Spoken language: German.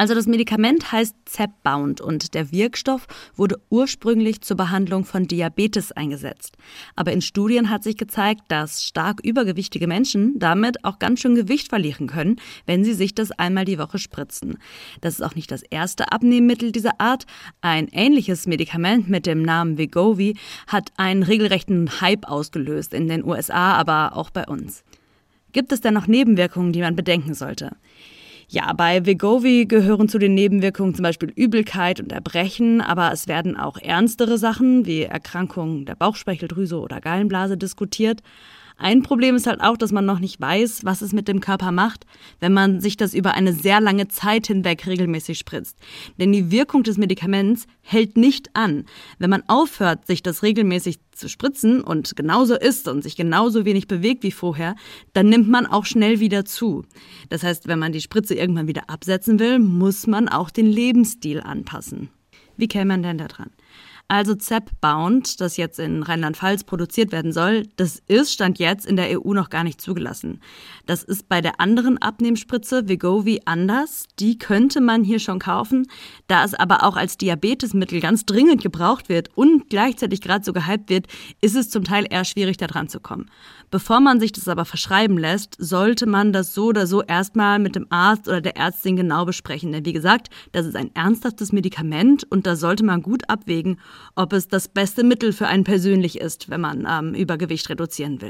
Also das Medikament heißt Zepbound und der Wirkstoff wurde ursprünglich zur Behandlung von Diabetes eingesetzt. Aber in Studien hat sich gezeigt, dass stark übergewichtige Menschen damit auch ganz schön Gewicht verlieren können, wenn sie sich das einmal die Woche spritzen. Das ist auch nicht das erste Abnehmmittel dieser Art. Ein ähnliches Medikament mit dem Namen Wegovy hat einen regelrechten Hype ausgelöst in den USA, aber auch bei uns. Gibt es denn noch Nebenwirkungen, die man bedenken sollte? Ja, bei Vegovi gehören zu den Nebenwirkungen zum Beispiel Übelkeit und Erbrechen, aber es werden auch ernstere Sachen wie Erkrankungen der Bauchspeicheldrüse oder Gallenblase diskutiert. Ein Problem ist halt auch, dass man noch nicht weiß, was es mit dem Körper macht, wenn man sich das über eine sehr lange Zeit hinweg regelmäßig spritzt. Denn die Wirkung des Medikaments hält nicht an. Wenn man aufhört, sich das regelmäßig zu spritzen und genauso isst und sich genauso wenig bewegt wie vorher, dann nimmt man auch schnell wieder zu. Das heißt, wenn man die Spritze irgendwann wieder absetzen will, muss man auch den Lebensstil anpassen. Wie käme man denn da dran? Also Zep-Bound, das jetzt in Rheinland-Pfalz produziert werden soll, das ist Stand jetzt in der EU noch gar nicht zugelassen. Das ist bei der anderen Abnehmspritze Vegovi anders. Die könnte man hier schon kaufen. Da es aber auch als Diabetesmittel ganz dringend gebraucht wird und gleichzeitig gerade so gehypt wird, ist es zum Teil eher schwierig, da dran zu kommen. Bevor man sich das aber verschreiben lässt, sollte man das so oder so erstmal mit dem Arzt oder der Ärztin genau besprechen. Denn wie gesagt, das ist ein ernsthaftes Medikament und da sollte man gut abwägen, ob es das beste Mittel für einen persönlich ist, wenn man ähm, Übergewicht reduzieren will.